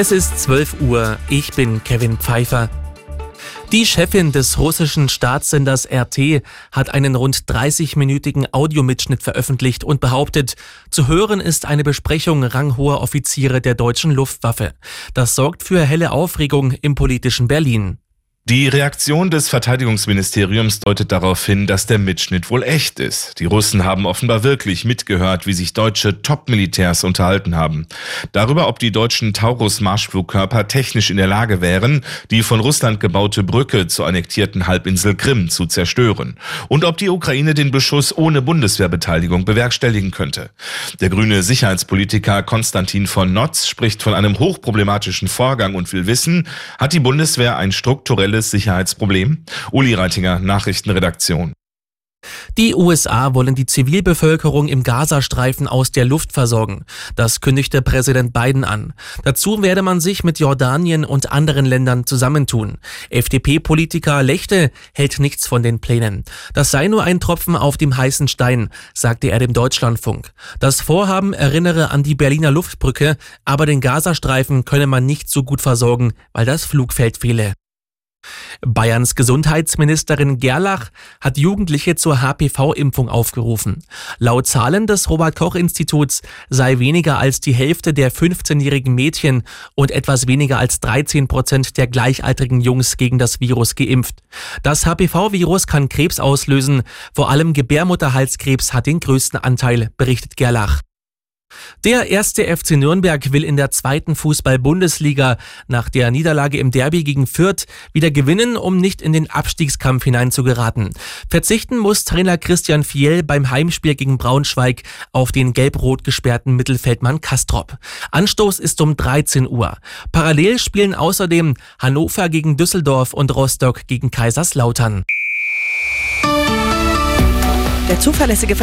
Es ist 12 Uhr, ich bin Kevin Pfeiffer. Die Chefin des russischen Staatssenders RT hat einen rund 30-minütigen Audiomitschnitt veröffentlicht und behauptet, zu hören ist eine Besprechung ranghoher Offiziere der deutschen Luftwaffe. Das sorgt für helle Aufregung im politischen Berlin. Die Reaktion des Verteidigungsministeriums deutet darauf hin, dass der Mitschnitt wohl echt ist. Die Russen haben offenbar wirklich mitgehört, wie sich deutsche Top-Militärs unterhalten haben. Darüber, ob die deutschen Taurus-Marschflugkörper technisch in der Lage wären, die von Russland gebaute Brücke zur annektierten Halbinsel Krim zu zerstören. Und ob die Ukraine den Beschuss ohne Bundeswehrbeteiligung bewerkstelligen könnte. Der grüne Sicherheitspolitiker Konstantin von Notz spricht von einem hochproblematischen Vorgang und will wissen, hat die Bundeswehr ein strukturelles aktuelles Sicherheitsproblem? Uli Reitinger, Nachrichtenredaktion. Die USA wollen die Zivilbevölkerung im Gazastreifen aus der Luft versorgen. Das kündigte Präsident Biden an. Dazu werde man sich mit Jordanien und anderen Ländern zusammentun. FDP-Politiker Lechte hält nichts von den Plänen. Das sei nur ein Tropfen auf dem heißen Stein, sagte er dem Deutschlandfunk. Das Vorhaben erinnere an die Berliner Luftbrücke, aber den Gazastreifen könne man nicht so gut versorgen, weil das Flugfeld fehle. Bayerns Gesundheitsministerin Gerlach hat Jugendliche zur HPV-Impfung aufgerufen. Laut Zahlen des Robert Koch Instituts sei weniger als die Hälfte der 15-jährigen Mädchen und etwas weniger als 13 Prozent der gleichaltrigen Jungs gegen das Virus geimpft. Das HPV-Virus kann Krebs auslösen. Vor allem Gebärmutterhalskrebs hat den größten Anteil, berichtet Gerlach. Der erste FC Nürnberg will in der zweiten Fußball-Bundesliga nach der Niederlage im Derby gegen Fürth wieder gewinnen, um nicht in den Abstiegskampf hineinzugeraten. Verzichten muss Trainer Christian Fiel beim Heimspiel gegen Braunschweig auf den gelb-rot gesperrten Mittelfeldmann Kastrop. Anstoß ist um 13 Uhr. Parallel spielen außerdem Hannover gegen Düsseldorf und Rostock gegen Kaiserslautern. Der zuverlässige